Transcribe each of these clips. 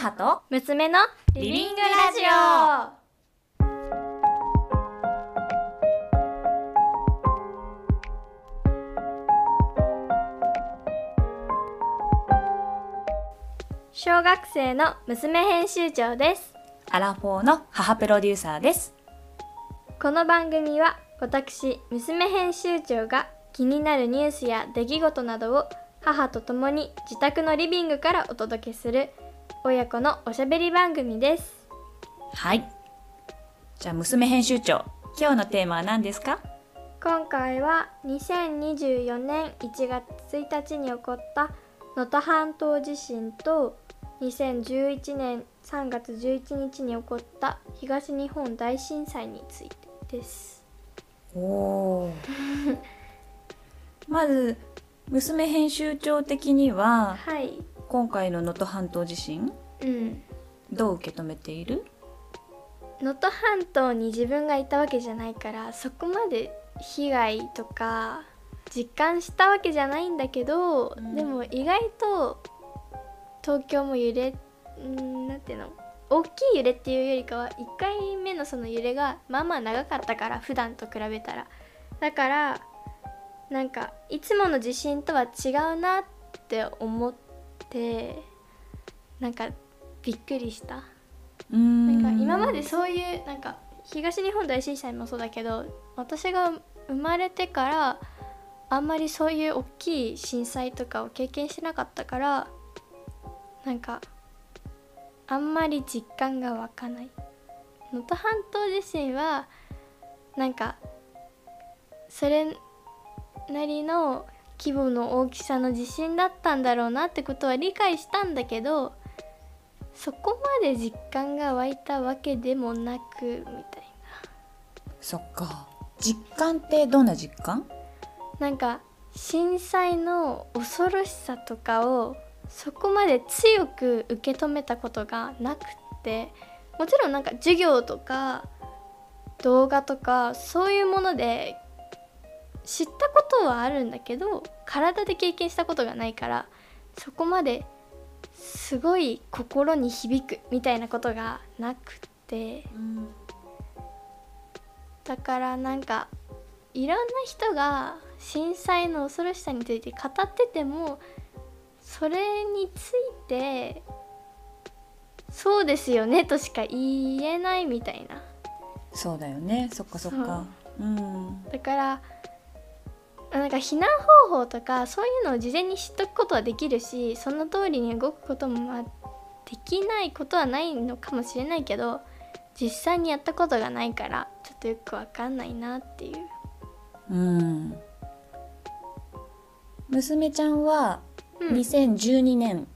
母と娘のリビングラジ小学生の娘編集長です。アラフォーの母プロデューサーです。この番組は私娘編集長が気になるニュースや出来事などを母と共に自宅のリビングからお届けする親子のおしゃべり番組です。はい。じゃあ娘編集長今日のテーマは何ですか？今回は2024年1月1日に起こった能登半島地震と2011年3月11日に起こった東日本大震災についてです。おお まず娘編集長的にははい今回の能登半島地震うん。どう受け止めている？能登半島に自分がいたわけじゃないからそこまで被害とか実感したわけじゃないんだけど、うん。でも意外と東京も揺れんなんていうの？大きい揺れっていうよりかは1回目のその揺れがまあまあ長かったから普段と比べたら。だからなんかいつもの地震とは違うなって思ってなんかびっくりした。なんか今までそういうなんか東日本大震災もそうだけど私が生まれてからあんまりそういう大きい震災とかを経験しなかったからなんかあんまり実感が湧かない能登半島地震はなんかそれなりの規模の大きさの地震だったんだろうなってことは理解したんだけどそこまで実感が湧いたわけでもなくみたいそっか。実感ってどんな実感？ななんか震災の恐ろしさとかをそこまで強く受け止めたことがなくってもちろんなんか授業とか動画とかそういうもので知ったことはあるんだけど体で経験したことがないからそこまですごい心に響くみたいなことがなくって。だからなんかいろんな人が震災の恐ろしさについて語っててもそれについてそうですよねとしか言えないみたいな。そうだよね。そっかそっか。うん。だからなんか避難方法とかそういうのを事前に知っとくことはできるしその通りに動くこともまあできないことはないのかもしれないけど実際にやったことがないからちょっとよくわかんないなっていう。うん。娘ちゃんはうん。2012年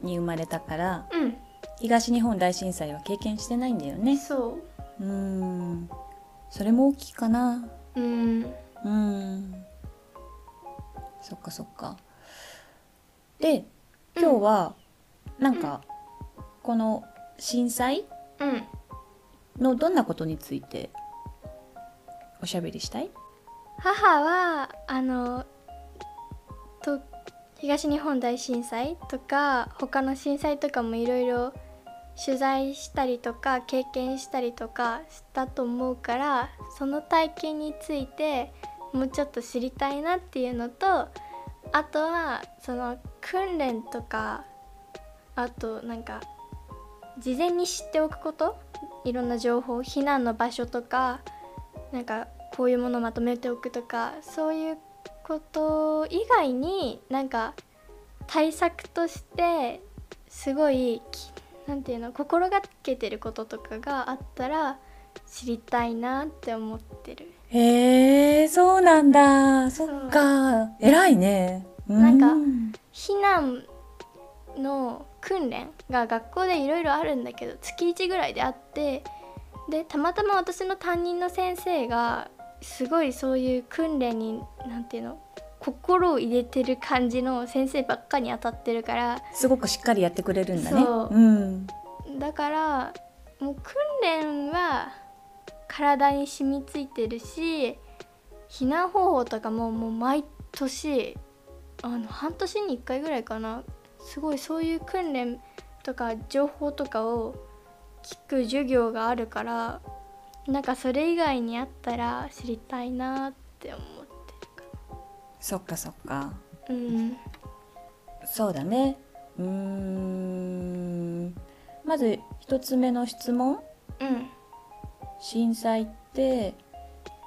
に生まれたから、うん。東日本大震災は経験してないんだよね。そう。うん。それも大きいかな。うん。うんそっかそっか。で今日はなんかこの震災うん。のどんなことについておしゃべりしたい？母はあのと東日本大震災とか他の震災とかもいろいろ取材したりとか経験したりとかしたと思うからその体験についてもうちょっと知りたいなっていうのとあとはその訓練とかあとなんか事前に知っておくこといろんな情報避難の場所とかなんかこういうものをまとめておくとかそういうこと以外になんか対策としてすごいきなんていうの心がけてることとかがあったら知りたいなって思ってる。へえそうなんだ。そっか。偉いね。なんかうん避難の訓練が学校でいろいろあるんだけど月1ぐらいであってでたまたま私の担任の先生がすごいそういう訓練になんていうの心を入れてる感じの先生ばっかに当たってるからすごくしっかりやってくれるんだね。そう。うん。だからもう訓練は体に染みついてるし避難方法とかももう毎年あの半年に1回ぐらいかな。すごいそういう訓練とか情報とかを聞く授業があるからなんかそれ以外にあったら知りたいなって思ってるかそっかそっか。うん。そうだね。うーん。まず一つ目の質問。うん震災って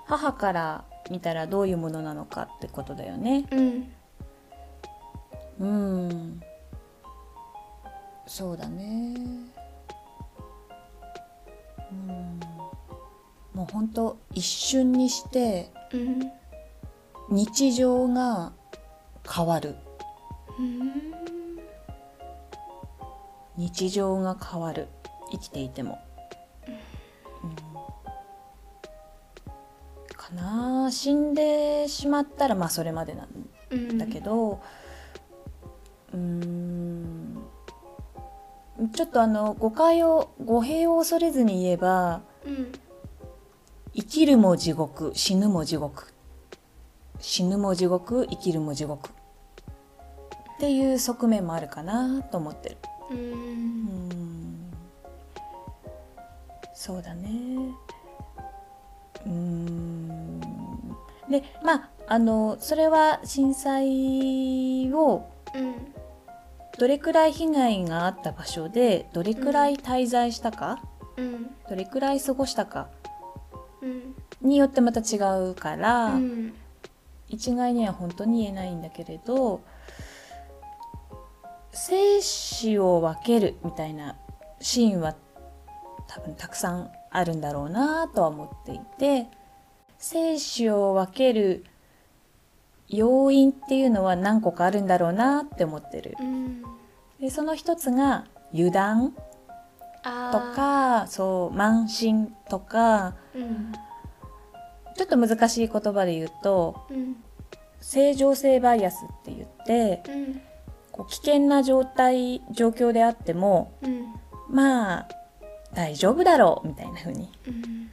母から見たらどういうものなのかってことだよね。うん。うん。そうだね。うん。もうほんと一瞬にしてうん日常が変わる。うん。日常が変わる。生きていても、かな。あ死んでしまったらまあそれまでなんうんだけどうーん。ちょっとあの誤解を語弊を恐れずに言えばうん。生きるも地獄死ぬも地獄死ぬも地獄生きるも地獄。っていう側面もあるかなと思ってる。ううんん。そうだねうーん。でまああのそれは震災をうん。どれくらい被害があった場所でどれくらい滞在したか、うん。どれくらい過ごしたか？うん。によってまた違うから、うん。一概には本当に言えないんだけれど生死を分けるみたいなシーンは多分たくさんあるんだろうなとは思っていて生死を分ける要因っていうのは何個かあるんだろうなって思ってる。うん。でその一つが油断あとかそう慢心とかーうん。ちょっと難しい言葉で言うとうん。正常性バイアスって言ってうん。こう危険な状態状況であってもうん。まあ大丈夫だろうみたいな風にうん。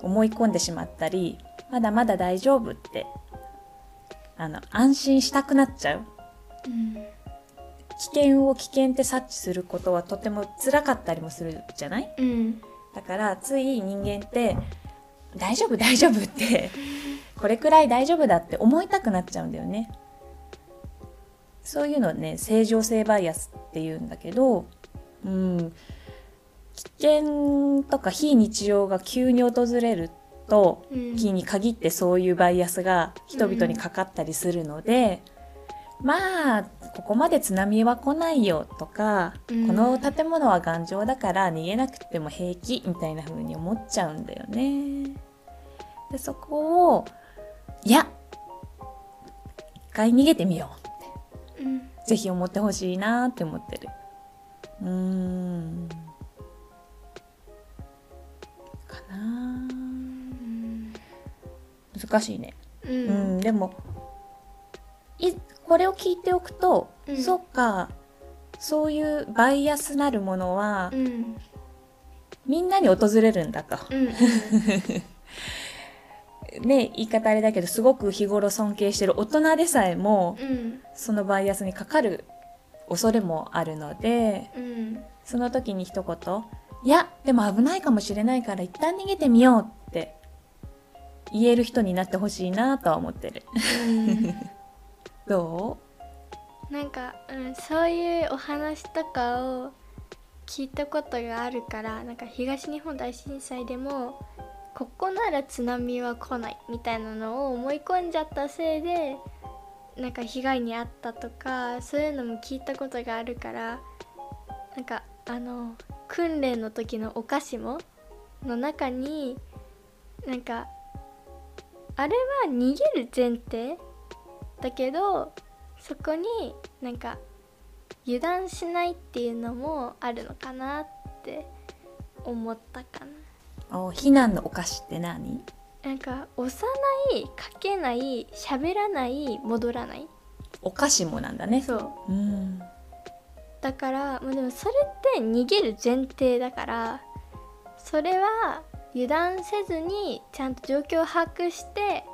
思い込んでしまったりまだまだ大丈夫ってあの安心したくなっちゃう。うん。危険を危険って察知することはとても辛かったりもするじゃない？うん。だからつい人間って大丈夫大丈夫ってこれくらい大丈夫だって思いたくなっちゃうんだよね。そういうのをね正常性バイアスっていうんだけどうん危険とか非日常が急に訪れるとうん。日に限ってそういうバイアスが人々にかかったりするので、まあここまで津波は来ないよとか、うん。この建物は頑丈だから逃げなくても平気みたいな風に思っちゃうんだよね。でそこをいや一回逃げてみようんうぜひ思ってほしいなって思ってる。うーんなうん難しいね。ううんん、でも。いこれを聞いておくと、うん。そっか。そういうバイアスなるものは、うん。みんなに訪れるんだと。うん ね言い方あれだけどすごく日頃尊敬してる大人でさえもうん。そのバイアスにかかる恐れもあるのでうん。その時に一言「いやでも危ないかもしれないから一旦逃げてみよう」って言える人になってほしいなとは思ってる。どなんか、うん、そういうお話とかを聞いたことがあるからなんか東日本大震災でもここなら津波は来ないみたいなのを思い込んじゃったせいでなんか被害に遭ったとかそういうのも聞いたことがあるからなんかあの訓練の時のお菓子もの中になんかあれは逃げる前提だけどそこになんか油断しないっていうのもあるのかなって思ったかなうお避難のお菓子って何？なんか押さないかけない喋らない戻らないお菓子もなんだね。そううん。だからまあでもそれって逃げる前提だからそれは油断せずにちゃんと状況を把握して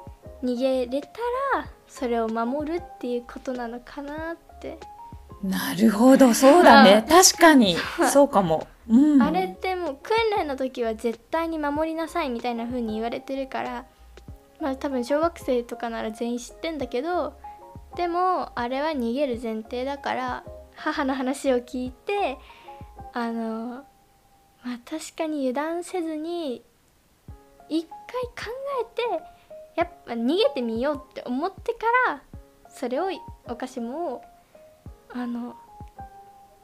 逃げれたらそれを守るっていうことなのかなって。なるほどそうだね。確かに。そうかも、うん、あれってもう訓練の時は絶対に守りなさいみたいな風に言われてるからまあ多分小学生とかなら全員知ってんだけどでもあれは逃げる前提だから母の話を聞いてあのまあ確かに油断せずに一回考えてやっぱ逃げてみようって思ってからそれをお菓子もあの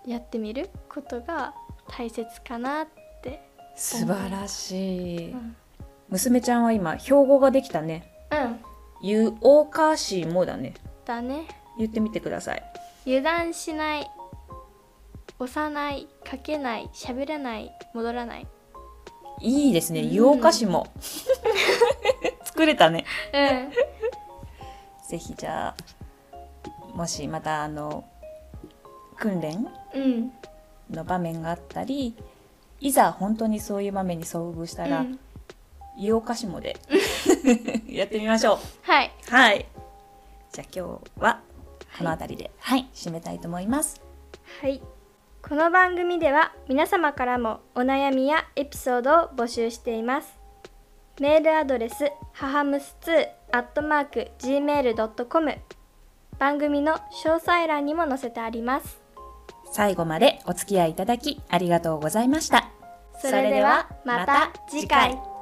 やってみることが大切かなって素晴らしい、うん。娘ちゃんは今標語ができたね。うん。言うおかしもだね。だね。言ってみてください油断しない押さないかけない喋らない戻らない。いいですね。うん。言うおかしも。作れたね。うん。ぜひじゃあもしまたあの訓練うん。の場面があったりいざ本当にそういう場面に遭遇したら、うん。言うおかしもで やってみましょう。はい。はい。じゃあ今日はこの辺りではい、締めたいと思います。はい。この番組では皆様からもお悩みやエピソードを募集しています。メールアドレスははむす2 gmail.com 番組の詳細欄にも載せてあります。最後までお付き合いいただきありがとうございました。それではまた次回